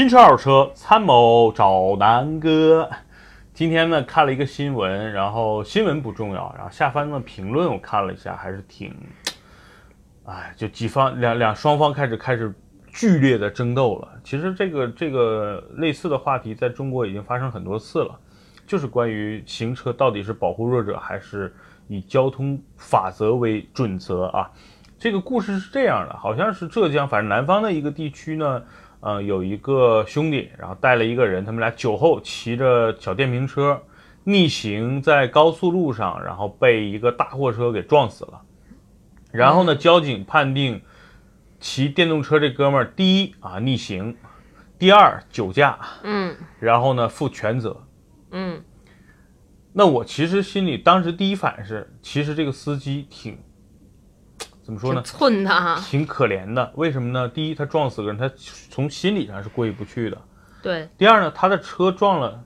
新车二手车参谋找南哥。今天呢看了一个新闻，然后新闻不重要，然后下方的评论我看了一下，还是挺，哎，就几方两两双方开始开始剧烈的争斗了。其实这个这个类似的话题在中国已经发生很多次了，就是关于行车到底是保护弱者还是以交通法则为准则啊。这个故事是这样的，好像是浙江，反正南方的一个地区呢。呃，有一个兄弟，然后带了一个人，他们俩酒后骑着小电瓶车逆行在高速路上，然后被一个大货车给撞死了。然后呢，交警判定骑电动车这哥们儿，第一啊逆行，第二酒驾，嗯然后呢负全责。嗯那我其实心里当时第一反应是，其实这个司机挺怎么说呢挺？寸的哈。挺可怜的。为什么呢？第一，他撞死个人，他从心理上是过意不去的。对，第二呢，他的车撞了，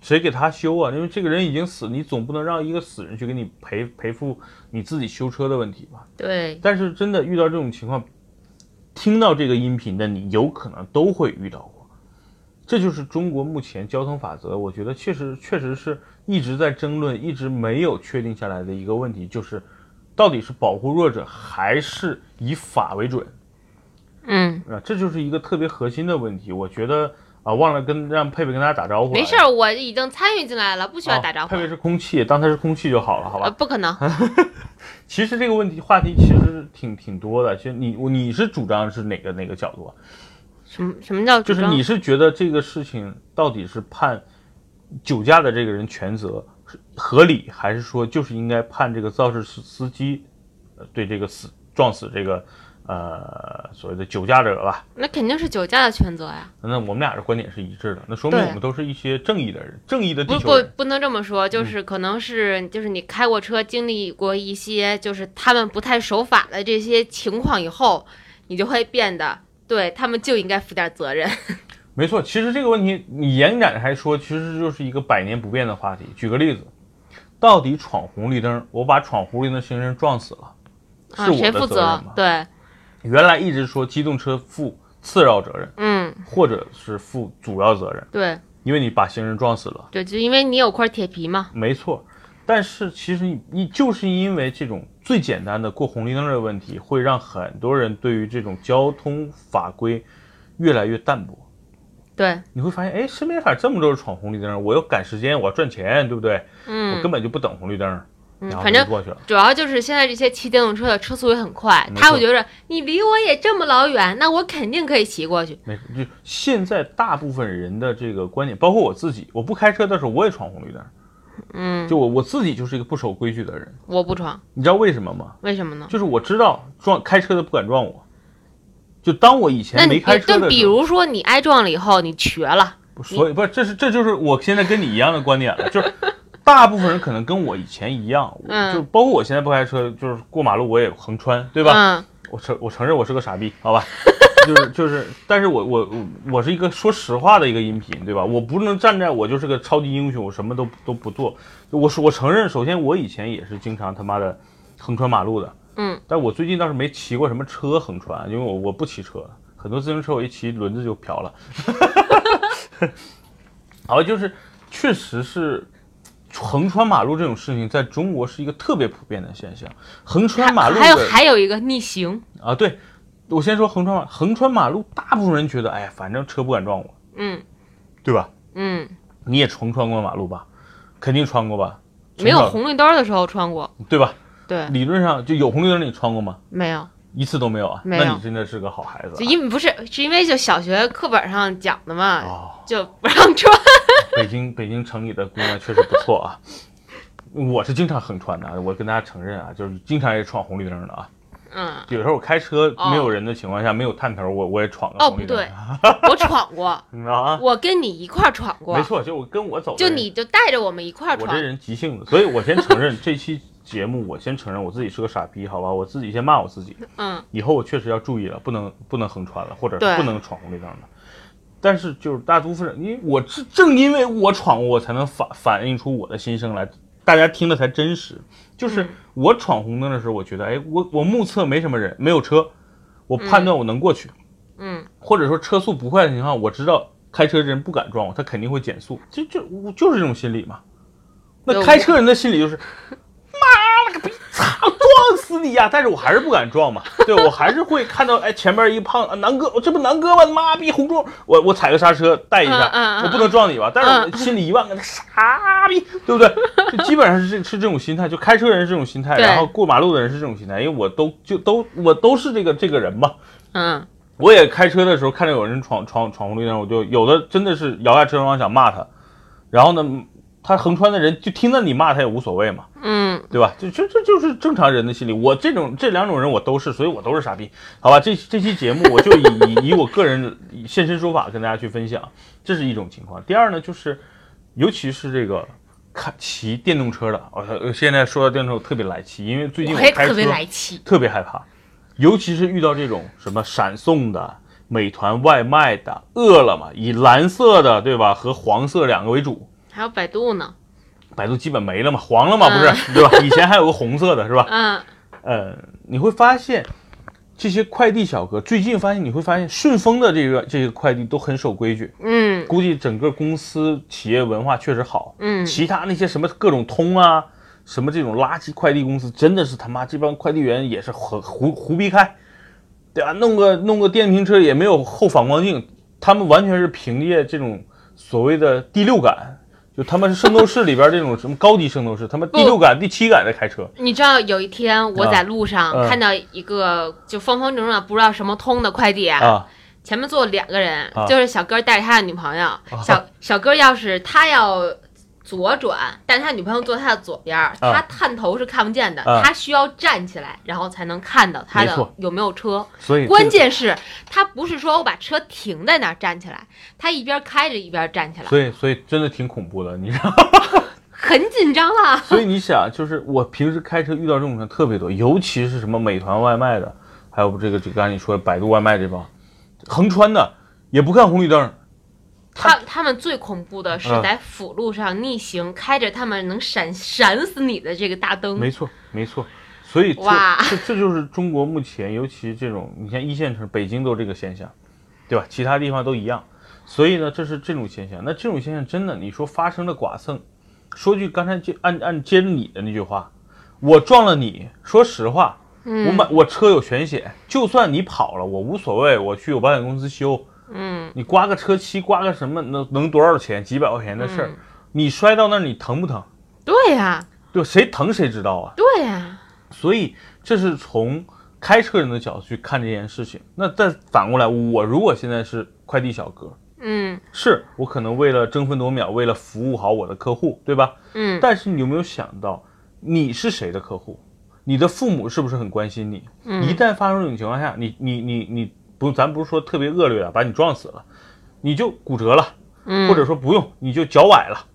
谁给他修啊？因为这个人已经死，你总不能让一个死人去给你赔赔付你自己修车的问题吧？对，但是真的遇到这种情况，听到这个音频的你，有可能都会遇到过。这就是中国目前交通法则，我觉得确实确实是一直在争论，一直没有确定下来的一个问题，就是到底是保护弱者还是以法为准？嗯，啊，这就是一个特别核心的问题。我觉得啊，忘了跟让佩佩跟大家打招呼。没事儿，我已经参与进来了，不需要啊打招呼佩。佩是空气，当它是空气就好了，好呃，吧？不可能。其实这个问题话题其实挺挺多的。其实你你是主张是哪个哪个角度啊？什么什么叫主张就是你是觉得这个事情到底是判酒驾的这个人全责是合理，还是说就是应该判这个肇事司司机呃对这个死撞死这个呃所谓的酒驾者吧？那肯定是酒驾的全责呀。那我们俩的观点是一致的，那说明我们都是一些正义的人，正义的不不地球人。不能这么说，就是可能是就是你开过车，经历过一些就是他们不太守法的这些情况以后，你就会变得对他们就应该负点责任。没错，其实这个问题你延展还说，其实就是一个百年不变的话题。举个例子，到底闯红绿灯，我把闯红绿灯的行人撞死了，啊，是我的谁负责责任吗？？对，原来一直说机动车负次要责任，嗯，或者是负主要责任，对因为你把行人撞死了，对，就因为你有块铁皮嘛。没错。但是其实你你就是因为这种最简单的过红绿灯的问题，会让很多人对于这种交通法规越来越淡薄。对，你会发现，哎，身边咋这么多人闯红绿灯？我要赶时间，我要赚钱，对不对？嗯我嗯根本就不等红绿灯，然后嗯反正就过去了。主要就是现在这些骑电动车的车速也很快，他会觉得你离我也这么老远，那我肯定可以骑过去。没事，就现在大部分人的这个观点，包括我自己，我不开车的时候我也闯红绿灯，嗯，就我我自己就是一个不守规矩的人。我不闯，你知道为什么吗？为什么呢？就是我知道撞开车的不敢撞我，就当我以前没开车的时候，如说你挨撞了以后，你瘸了，所以不是，这是这就是我现在跟你一样的观点了，就是大部分人可能跟我以前一样，就包括我现在不开车，就是过马路我也横穿，对吧？嗯，我承我承认我是个傻逼，好吧，就是就是，但是我我我我是一个说实话的一个音频，对吧？我不能站在我就是个超级英雄，我什么都都不做。我说我承认，首先我以前也是经常他妈的横穿马路的，嗯，但我最近倒是没骑过什么车横穿，因为我我不骑车，很多自行车我一骑轮子就瓢了。好，就是确实是横穿马路这种事情，在中国是一个特别普遍的现象。横穿马路还有还有一个逆行，啊，对，我先说横穿马横穿马路，大部分人觉得，哎呀，反正车不敢撞我，嗯对吧？嗯，你也重穿过马路吧？肯定穿过吧？没有红绿灯的时候穿过，对吧？对，理论上就有红绿灯，你穿过吗？没有，一次都没有啊？没有那你真的是个好孩子因为不是是因为就小学课本上讲的嘛，哦，就不让穿。北京北京城里的姑娘确实不错啊。我是经常横穿的，我跟大家承认啊，就是经常也闯红绿灯的啊。嗯，有时候我开车哦没有人的情况下，没有探头，我我也闯个哦红绿灯。不对我闯过，你知道啊？我跟你一块儿闯过没，错，就我跟我走就你就带着我们一块儿闯我这。人急性子，所以我先承认 这期节目，我先承认我自己是个傻逼，好吧？我自己先骂我自己，嗯，以后我确实要注意了，不能不能横穿了，或者是不能闯红绿灯了。但是就是大多数人，因为我正正因为我闯过，我才能反反映出我的心声来，大家听的才真实。就是嗯我闯红灯的时候，我觉得，哎，我我目测没什么人，没有车，我判断我能过去。嗯或者说车速不快的情况，我知道开车的人不敢撞我，他肯定会减速，就就我就是这种心理嘛。那开车人的心理就是，撞死你呀！但是我还是不敢撞嘛，对我还是会看到，哎，前面一胖啊南哥，这不南哥吗？妈逼红中，我我踩个刹车带一下，嗯嗯嗯我不能撞你吧？但是我心里一万个傻逼，对不对？就基本上是这是这种心态，就开车人是这种心态，然后过马路的人是这种心态，因为我都就都我都是这个这个人嘛。嗯，我也开车的时候看到有人闯闯闯红绿灯，我就有的真的是摇下车窗想骂他，然后呢，他横穿的人就听到你骂他也无所谓嘛，嗯，对吧？就就这就是正常人的心理。我这种这两种人我都是，所以我都是傻逼，好吧？这这期节目我就以以以我个人现身说法跟大家去分享，这是一种情况。第二呢，就是尤其是这个开骑电动车的，我现在说到电动车我特别来气，因为最近我也开车特别来气。特别害怕，尤其是遇到这种什么闪送的、美团外卖的、饿了么，以蓝色的对吧和黄色两个为主，还有百度呢，百度基本没了嘛，黄了嘛不是、对吧？以前还有个红色的是吧？嗯，呃，你会发现这些快递小哥，最近发现你会发现顺丰的这个这个快递都很守规矩，嗯估计整个公司企业文化确实好。嗯，其他那些什么各种通啊，什么这种垃圾快递公司，真的是他妈这帮快递员也是胡胡胡逼开，对吧？弄个弄个电瓶车也没有后反光镜，他们完全是凭借这种所谓的第六感，就他们是圣斗士里边这种什么高级圣斗士，他们第六感、第七感在开车。你知道有一天我在路上嗯看到一个就方方正正的不知道什么通的快递啊，前面坐两个人，啊就是小哥带着他的女朋友。小小哥要是他要左转，但他女朋友坐他的左边儿，他探头是看不见的，啊他需要站起来，然后才能看到他的有没有车。所以这个关键是，他不是说我把车停在那儿站起来，他一边开着一边站起来，所以所以真的挺恐怖的，你知道。很紧张啊。所以你想，就是我平时开车遇到这种人特别多，尤其是什么美团外卖的，还有这个这个刚才你说的百度外卖这帮，横穿的也不看红绿灯，他他们最恐怖的是嗯在辅路上逆行，开着他们能闪闪死你的这个大灯。没错没错。所以这哇这这就是中国目前，尤其这种你像一线城市，北京都这个现象，对吧？其他地方都一样。所以呢，这是这种现象。那这种现象真的，你说发生了剐蹭，说句刚才接按按接着你的那句话，我撞了你，说实话，嗯我买我车有全险，就算你跑了，我无所谓，我去我保险公司修。嗯，你刮个车漆，刮个什么能能多少钱？几百块钱的事儿，嗯你摔到那儿你疼不疼？对呀、对，谁疼谁知道啊。对呀、所以这是从开车人的角度去看这件事情。那再反过来，我如果现在是快递小哥，嗯是我可能为了争分夺秒，为了服务好我的客户，对吧？嗯但是你有没有想到，你是谁的客户？你的父母是不是很关心你？一嗯旦发生这种情况下，你你你你不，咱不是说特别恶劣的，把你撞死了，你就骨折了，嗯，或者说不用，你就脚崴了，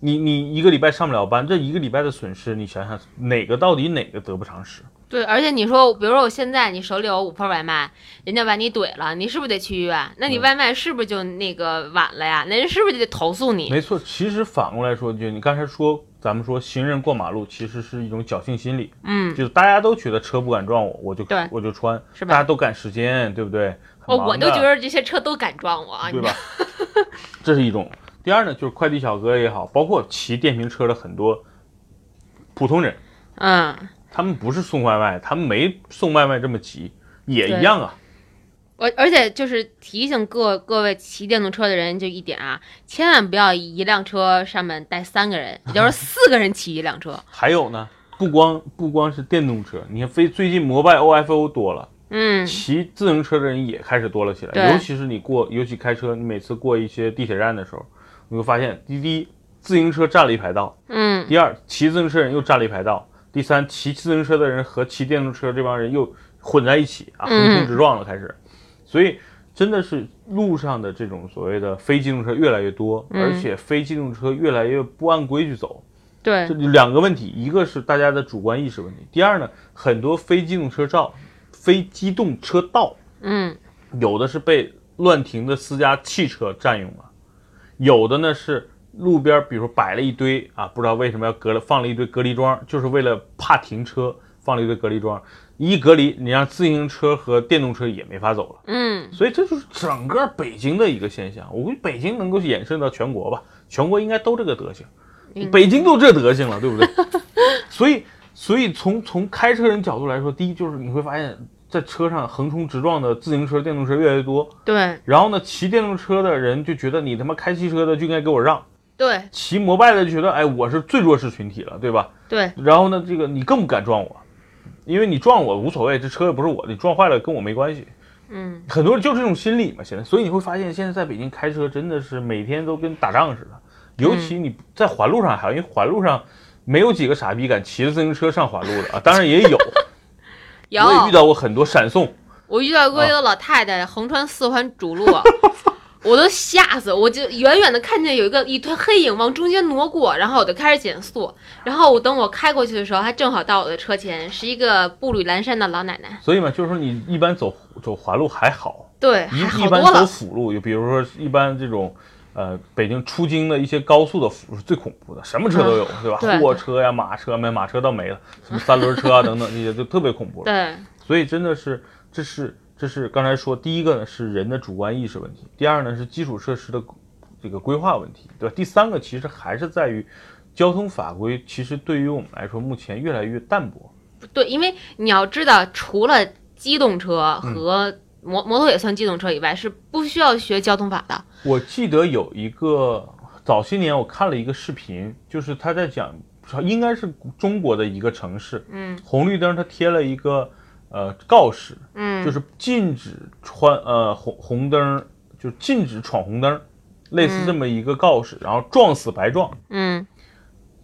你你一个礼拜上不了班，这一个礼拜的损失，你想想哪个到底哪个得不偿失？对，而且你说，比如说我现在你手里有五份外卖，人家把你怼了，你是不是得去医院？那你嗯外卖是不是就那个晚了呀？那人是不是就得投诉你？没错，其实反过来说，就你刚才说，咱们说行人过马路其实是一种侥幸心理，嗯，就是大家都觉得车不敢撞我，我就我就穿，是吧大家都赶时间，对不对？很哦，我都觉得这些车都敢撞我啊，对吧？这是一种。第二呢，就是快递小哥也好，包括骑电瓶车的很多普通人，嗯，他们不是送外卖，他们没送外卖这么急，也一样啊。我而且就是提醒各各位骑电动车的人就一点啊，千万不要一辆车上面带三个人，也就是四个人骑一辆车。还有呢，不光不光是电动车，你看非最近摩拜 OFO 多了，嗯骑自行车的人也开始多了起来。尤其是你过，尤其开车，你每次过一些地铁站的时候，你会发现，滴滴自行车占了一排道，嗯第二骑自行车人又占了一排道，第三骑自行车的人和骑电动车这帮人又混在一起啊，嗯横冲直撞了开始。所以真的是路上的这种所谓的非机动车越来越多，嗯。而且非机动车越来越不按规矩走。对。这，两个问题，一个是大家的主观意识问题，第二呢，很多非机动车照、非机动车道嗯。有的是被乱停的私家汽车占用了，有的呢是路边，比如说摆了一堆啊，不知道为什么要隔了放了一堆隔离桩，就是为了怕停车，放了一堆隔离桩，一隔离，你让自行车和电动车也没法走了。嗯，所以这就是整个北京的一个现象。我估计北京能够延伸到全国吧，全国应该都这个德行。嗯北京都这德行了，对不对？所以，所以从从开车人角度来说，第一就是你会发现在车上横冲直撞的自行车、电动车越来越多。对然后呢，骑电动车的人就觉得你他妈开汽车的就应该给我让，对骑摩拜的就觉得哎我是最弱势群体了，对吧？对，然后呢，这个你更不敢撞我，因为你撞我无所谓，这车又不是我的，你撞坏了跟我没关系。嗯，很多人就这种心理嘛，现在，所以你会发现现在在北京开车真的是每天都跟打仗似的，尤其你在环路上还好，因为环路上没有几个傻逼敢骑着自行车上环路的啊，当然也有，有。我也遇到过很多闪送，我遇到过一个老太太横穿四环主路，我都吓死，我就远远的看见有一个一团黑影往中间挪过，然后我就开始减速，然后我等我开过去的时候，她正好到我的车前，是一个步履蹒跚的老奶奶，所以嘛，就是说你一般走走环路还好，对，还一一般走辅路，就比如说一般这种。呃，北京出京的一些高速的辅路是最恐怖的，什么车都有，对吧？货车呀、马车没马车倒没了，什么三轮车啊 等等这些就特别恐怖了。对，所以真的是，这是这是刚才说，第一个呢是人的主观意识问题，第二呢是基础设施的这个规划问题，对吧？第三个其实还是在于交通法规，其实对于我们来说目前越来越淡薄。对，因为你要知道，除了机动车嗯和摩摩托也算机动车以外，是不需要学交通法的。我记得有一个早些年我看了一个视频，就是他在讲，应该是中国的一个城市，嗯红绿灯它贴了一个呃告示，嗯，就是禁止穿呃红红灯，就是禁止闯红灯，类似这么一个告示，然后撞死白撞。嗯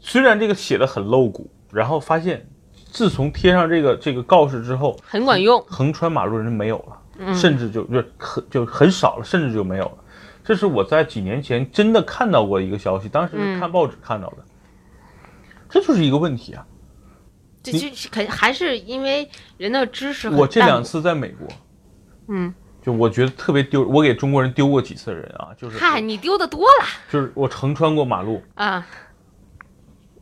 虽然这个写的很露骨，然后发现自从贴上这个这个告示之后，很管用。横穿马路的人没有了，嗯甚至就就很就很少了，甚至就没有了。这是我在几年前真的看到过一个消息，当时是看报纸看到的。这就是一个问题啊！这就是肯还是因为人的知识我这两次在美国，嗯，就我觉得特别丢，我给中国人丢过几次人啊，就是嗨，你丢的多了就是我横穿过马路，啊！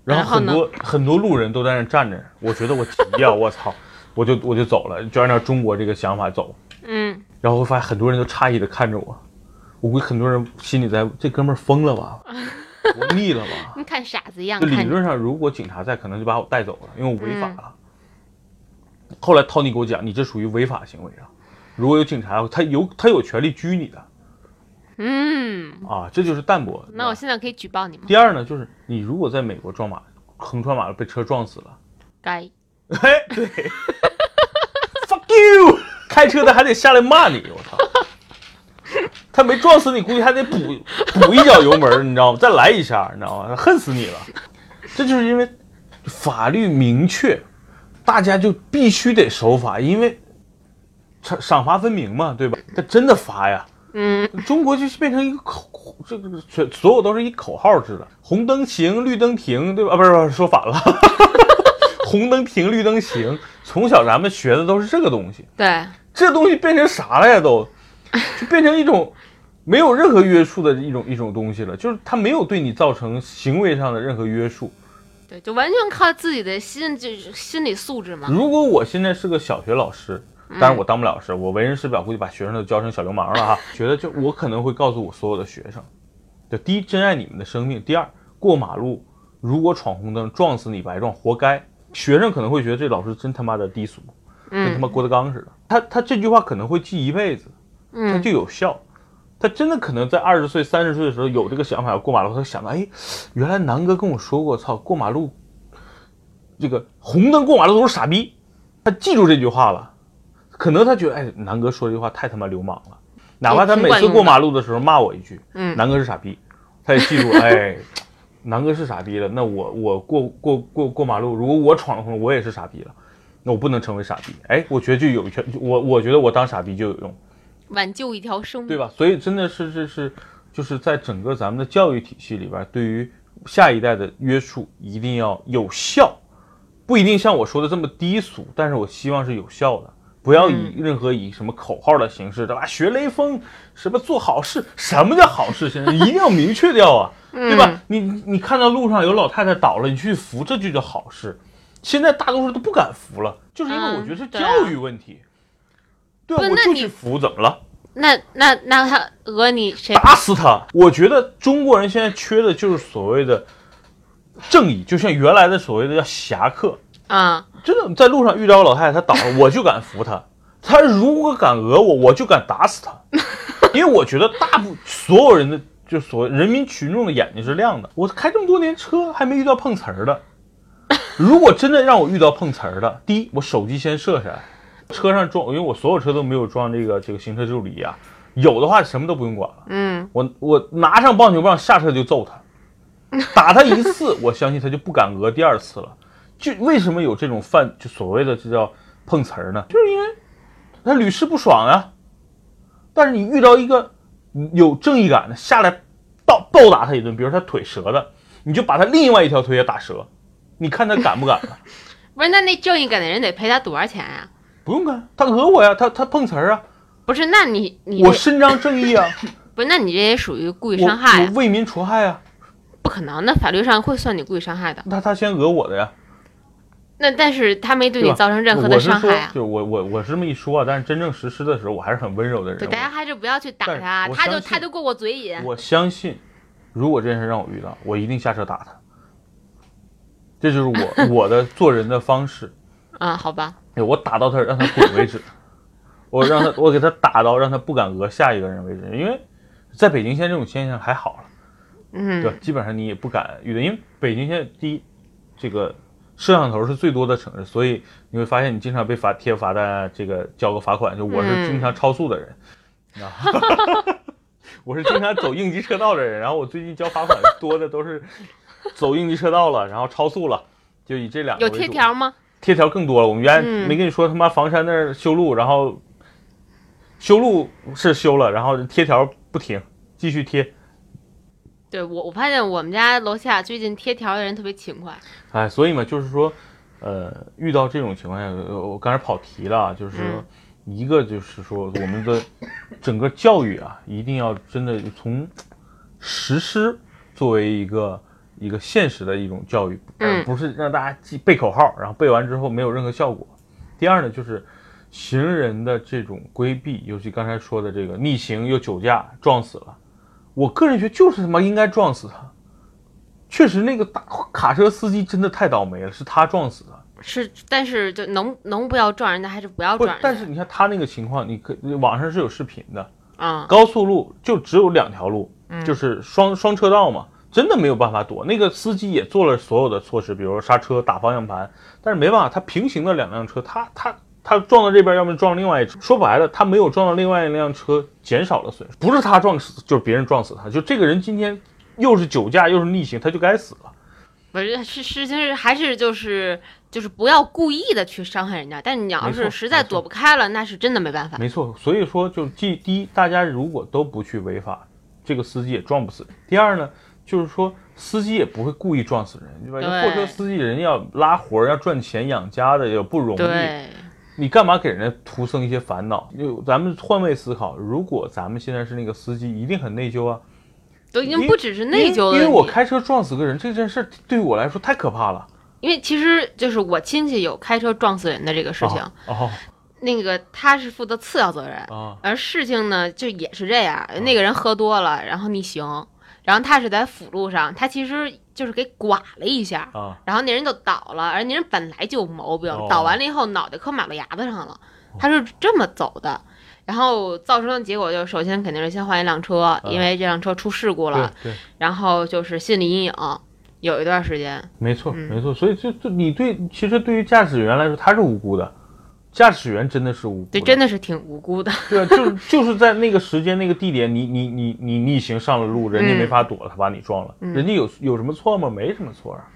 然后很多很多路人都在那站着，我觉得我急呀、我操，我就我就走了，就按照中国这个想法走。嗯，然后我发现很多人都诧异的看着我，我估计很多人心里在这哥们儿疯了吧，活腻了吧？你 看傻子一样就理。论上，如果警察在，可能就把我带走了，因为我违法了。后来 Tony 给我讲，你这属于违法行为啊，如果有警察，他有他有权利拘你的嗯，啊，这就是淡薄。那我现在可以举报你吗？第二呢，就是你如果在美国撞马横穿马路被车撞死了，该。哎，对，fuck you，开车的还得下来骂你，我操！他没撞死你，估计还得补补一脚油门，你知道吗？再来一下，你知道吗？恨死你了！这就是因为法律明确，大家就必须得守法，因为赏赏罚分明嘛，对吧？他真的罚呀。嗯，中国就是变成一个口，这个全所有都是一口号制的，红灯行，绿灯停，对吧？啊，不是，不是，说反了，红灯停，绿灯行。从小咱们学的都是这个东西，对，这东西变成啥了呀？都，就变成一种没有任何约束的一种一种东西了，就是它没有对你造成行为上的任何约束。对，就完全靠自己的心，就是心理素质嘛。如果我现在是个小学老师，当然我当不了老师，我为人师表，估计把学生都教成小流氓了哈。觉得就我可能会告诉我所有的学生，就第一，珍爱你们的生命；第二，过马路如果闯红灯撞死你白撞，活该。学生可能会觉得这老师真他妈的低俗，跟他嗯妈郭德纲似的。他他这句话可能会记一辈子，他嗯，就有效。他真的可能在二十岁、三十岁的时候有这个想法要过马路，他想到，哎，原来南哥跟我说过，操，过马路，这个红灯过马路都是傻逼。他记住这句话了，可能他觉得，哎，南哥说这句话太他妈流氓了，哪怕他每次过马路的时候骂我一句，嗯南哥是傻逼，他也记住，哎，南哥是傻逼了，那我我过过过过马路，如果我闯了红灯，我也是傻逼了，那我不能成为傻逼。哎，我觉得就有一圈，我我觉得我当傻逼就有用。挽救一条生命。对吧？所以真的是这是就是在整个咱们的教育体系里边，对于下一代的约束一定要有效，不一定像我说的这么低俗，但是我希望是有效的。不要以任何以什么口号的形式，对吧？学雷锋，什么做好事？什么叫好事？现在 一定要明确掉啊，对吧？你你看到路上有老太太倒了，你去扶，这就叫好事。现在大多数都不敢扶了，就是因为我嗯觉得是教育问题。对啊，不那你我就去扶，怎么了？那那那他讹你谁？打死他！我觉得中国人现在缺的就是所谓的正义，就像原来的所谓的叫侠客。啊，真的在路上遇到个老太太，她倒了，我就敢扶她。她如果敢讹我，我就敢打死她。因为我觉得大部所有人的就所谓人民群众的眼睛是亮的。我开这么多年车，还没遇到碰瓷儿的。如果真的让我遇到碰瓷儿的，第一，我手机先设下来，车上装，因为我所有车都没有装这个这个行车记录仪啊，有的话什么都不用管了。嗯，我我拿上棒球棒下车就揍他，打他一次，我相信他就不敢讹第二次了。就为什么有这种犯就所谓的这叫碰瓷儿呢？就是因为他屡试不爽啊。但是你遇到一个有正义感的下来暴暴打他一顿，比如他腿折了，你就把他另外一条腿也打折，你看他敢不敢了？不是，那那正义感的人得赔他多少钱呀、不用干，他讹我呀，他他碰瓷儿啊，不是，那你你我伸张正义啊，不是，那你这也属于故意伤害为民除害啊，不可能那，法律上会算你故意伤害的。那他先讹我的呀。那但是他没对你造成任何的伤害啊。就我我我是这么一说啊，但是真正实施的时候，我还是很温柔的人。对，大家还是不要去打他，他就他就过过嘴瘾。我相信，如果这件事让我遇到，我一定下车打他。这就是我 我的做人的方式，啊，好吧，我打到他让他滚为止，我让他我给他打到让他不敢讹下一个人为止。因为在北京现在这种现象还好了，嗯，？基本上你也不敢遇到，因为北京现在第一，这个摄像头是最多的城市，所以你会发现你经常被罚贴罚单，这个交个罚款。就我是嗯经常超速的人，啊，我是经常走应急车道的人，然后我最近交罚款多的都是走应急车道了，然后超速了，就以这两个有为主贴条吗？贴条更多了。我们原来嗯没跟你说他妈房山那儿修路，然后修路是修了，然后贴条不停，继续贴。对我，我发现我们家楼下最近贴条的人特别勤快。哎，所以嘛，就是说，呃，遇到这种情况下，呃我刚才跑题了啊，就是说，嗯一个就是说，我们的整个教育啊，一定要真的从实施作为一个一个现实的一种教育，而嗯不是让大家记背口号，然后背完之后没有任何效果。第二呢，就是行人的这种规避，尤其刚才说的这个逆行又酒驾撞死了，我个人觉得就是他妈应该撞死他。确实，那个大卡车司机真的太倒霉了，是他撞死的。是，但是就能能不要撞人家还是不要撞人，家？但是你看他那个情况，你可网上是有视频的，嗯，高速路就只有两条路，嗯就是双双车道嘛，真的没有办法躲。那个司机也做了所有的措施，比如说刹车、打方向盘，但是没办法，他平行的两辆车，他他他撞到这边，要么撞另外一车。说白了，他没有撞到另外一辆车，减少了损失。不是他撞死，就是别人撞死他。就这个人今天又是酒驾又是逆行，他就该死了。不是是事情是还是就是就是不要故意的去伤害人家，但你要是实在躲不开了，那是真的没办法。没错，所以说就第第一，大家如果都不去违法，这个司机也撞不死。第二呢，就是说司机也不会故意撞死人，对吧？对货车司机人家要拉活儿，要赚钱养家的，也不容易。你干嘛给人家徒增一些烦恼？就咱们换位思考，如果咱们现在是那个司机，一定很内疚啊。都已经不只是内疚了。因为因为我开车撞死个人这件事，对于我来说太可怕了。因为其实就是我亲戚有开车撞死人的这个事情，哦那个他是负责次要责任，哦而事情呢就也是这样，那个人喝多了，然后逆行，然后他是在辅路上，他其实就是给剐了一下，啊然后那人就倒了，而那人本来就有毛病，哦倒完了以后脑袋磕马路牙子上了，他是这么走的。然后造成的结果就是，首先肯定是先换一辆车，因为这辆车出事故了，对，然后就是心理阴影，有一段时间，没错嗯没错。所以就就你对，其实对于驾驶员来说，他是无辜的。驾驶员真的是无辜的，对，真的是挺无辜的。对啊，就是就是在那个时间、那个地点，你你你你逆行上了路，人家嗯没法躲，他把你撞了，嗯。人家有有什么错吗？没什么错啊，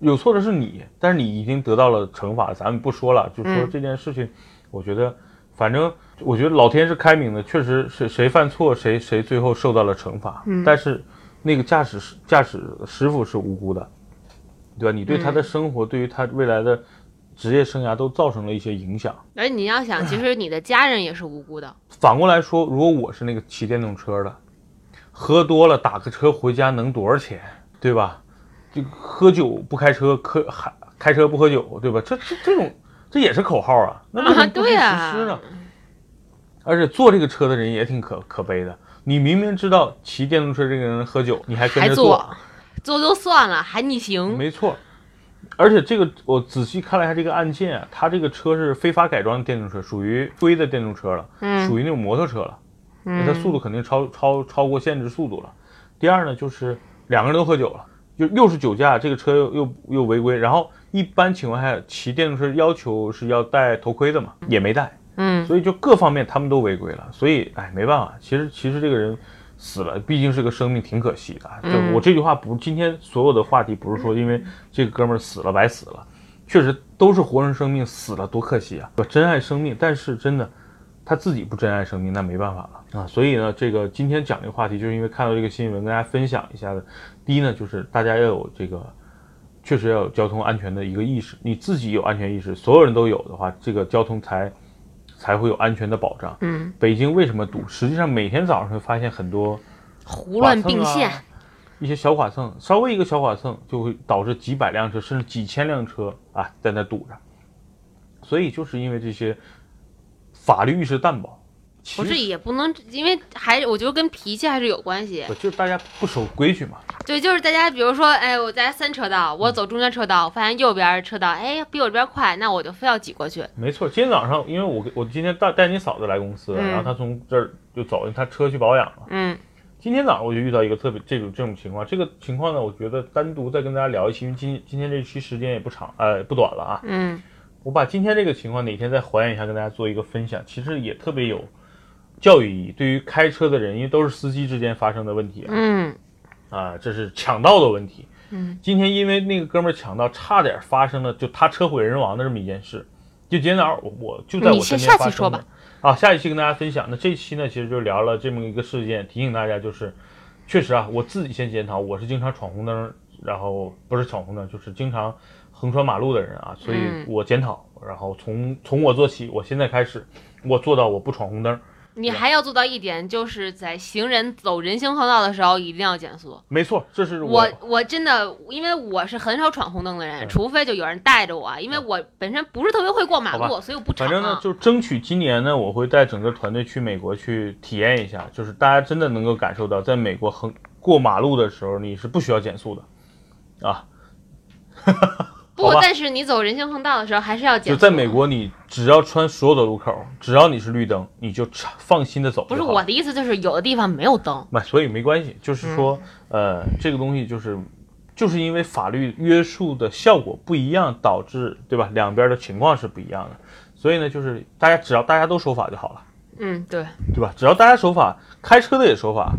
有错的是你，但是你已经得到了惩罚，咱们不说了，就说嗯。这件事情，我觉得，反正我觉得老天是开明的，确实是谁犯错谁谁最后受到了惩罚，嗯。但是那个驾驶师驾驶师傅是无辜的，对吧？你对他嗯。的生活，对于他未来的职业生涯都造成了一些影响。而你要想，其实你的家人也是无辜的。反过来说，如果我是那个骑电动车的，喝多了打个车回家能多少钱，对吧？就喝酒不开车，开还开车不喝酒，对吧？这这这种这也是口号啊，那为什么不去对啊实施呢？而且坐这个车的人也挺可可悲的，你明明知道骑电动车这个人喝酒，你还跟还着坐，坐就算了，还逆行。没错。而且这个我仔细看了一下这个案件啊，他这个车是非法改装的电动车，属于非的电动车了，嗯属于那种摩托车了。那它速度肯定超超超过限制速度了。第二呢，就是两个人都喝酒了，就又是酒驾，这个车又又又违规。然后一般情况下骑电动车要求是要戴头盔的嘛，也没戴，嗯，所以就各方面他们都违规了。所以哎，没办法，其实其实这个人死了，毕竟是个生命，挺可惜的。就嗯我这句话不，今天所有的话题不是说因为这个哥们儿死了白死了，确实都是活人生命死了，多可惜啊！我珍爱生命，但是真的。他自己不珍爱生命，那没办法了啊！所以呢，这个今天讲这个话题，就是因为看到这个新闻，跟大家分享一下的。第一呢，就是大家要有这个，确实要有交通安全的一个意识。你自己有安全意识，所有人都有的话，这个交通才才会有安全的保障。嗯，北京为什么堵？实际上每天早上会发现很多胡乱并线啊，一些小剐蹭，稍微一个小剐蹭就会导致几百辆车甚至几千辆车啊在那堵着。所以就是因为这些法律意识淡薄，其不是也不能，因为还我觉得跟脾气还是有关系。不就是大家不守规矩嘛。对，就是大家比如说，哎，我在三车道，我走中间车道，我发现右边车道，哎，比我这边快，那我就非要挤过去。没错，今天早上因为我我今天带带你嫂子来公司，嗯然后她从这儿就走，她车去保养了。嗯今天早上我就遇到一个特别这种这种情况，这个情况呢，我觉得单独再跟大家聊一期，因为今今天这期时间也不长，呃，不短了啊。嗯我把今天这个情况哪天再还原一下，跟大家做一个分享，其实也特别有教育意义。对于开车的人，因为都是司机之间发生的问题啊，嗯啊，这是抢道的问题。嗯，今天因为那个哥们儿抢道，差点发生了就他车毁人亡的这么一件事。就今天早上我我就在我身先下期说边发生的吧。啊，下一期跟大家分享。那这一期呢，其实就聊了这么一个事件，提醒大家就是，确实啊，我自己先检讨，我是经常闯红灯，然后不是闯红灯，就是经常横穿马路的人啊，所以嗯我检讨，然后从从我做起，我现在开始，我做到我不闯红灯。你还要做到一点，就是在行人走人行横道的时候一定要减速。没错，这是我我真的，因为我是很少闯红灯的人，嗯除非就有人带着我，因为我本身不是特别会过马路，所以我不闯反正呢啊，。就争取今年呢，我会带整个团队去美国去体验一下，就是大家真的能够感受到，在美国横过马路的时候，你是不需要减速的，啊，不，但是你走人行横道的时候还是要减速。就在美，国，你只要穿所有的路口，只要你是绿灯，你就插放心的走。不是我的意思，就是有的地方没有灯。那所以没关系，就是说，嗯呃，这个东西就是，就是因为法律约束的效果不一样，导致对吧？两边的情况是不一样的，所以呢，就是大家只要大家都守法就好了，嗯，对，对吧？只要大家守法，开车的也守法，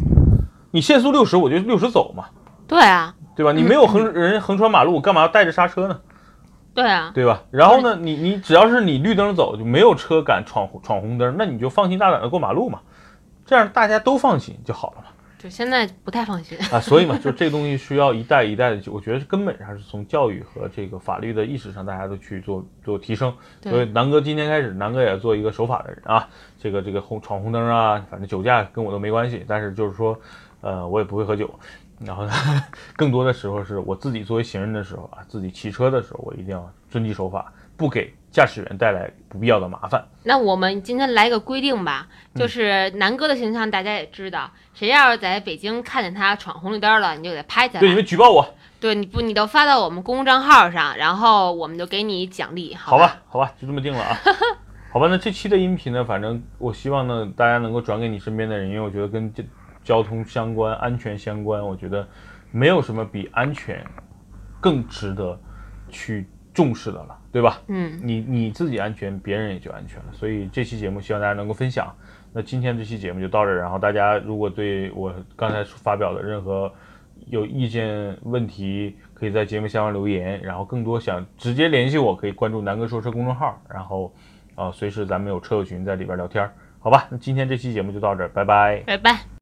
你限速六十，我就六十走嘛，对啊，对吧？你没有横 人横穿马路，干嘛要带着刹车呢？对啊，对吧？然后呢，你你只要是你绿灯走，就没有车敢闯闯红灯，那你就放心大胆的过马路嘛，这样大家都放心就好了嘛。就现在不太放心。啊，所以嘛，就这个东西需要一代一代的，我觉得是根本上是从教育和这个法律的意识上，大家都去做做提升。所以南哥今天开始，南哥也做一个守法的人啊，这个这个红闯红灯啊，反正酒驾跟我都没关系，但是就是说，呃，我也不会喝酒。然后呢，更多的时候是我自己作为行人的时候啊，自己骑车的时候，我一定要遵纪守法，不给驾驶员带来不必要的麻烦。那我们今天来个规定吧，嗯就是南哥的形象大家也知道，谁要是在北京看见他闯红绿灯了，你就给他拍下来对，你。们举报我，对，你不，你都发到我们公众账号上，然后我们就给你奖励，吧？好吧，好吧，就这么定了啊。好吧，那这期的音频呢，反正我希望呢，大家能够转给你身边的人，因为我觉得跟这交通相关、安全相关，我觉得没有什么比安全更值得去重视的了，对吧？嗯，你你自己安全，别人也就安全了。所以这期节目希望大家能够分享。那今天这期节目就到这儿，然后大家如果对我刚才发表的任何有意见问题，可以在节目下方留言。然后更多想直接联系我，可以关注南哥说车公众号，然后呃随时咱们有车友群在里边聊天儿，好吧？那今天这期节目就到这儿，拜拜。拜拜。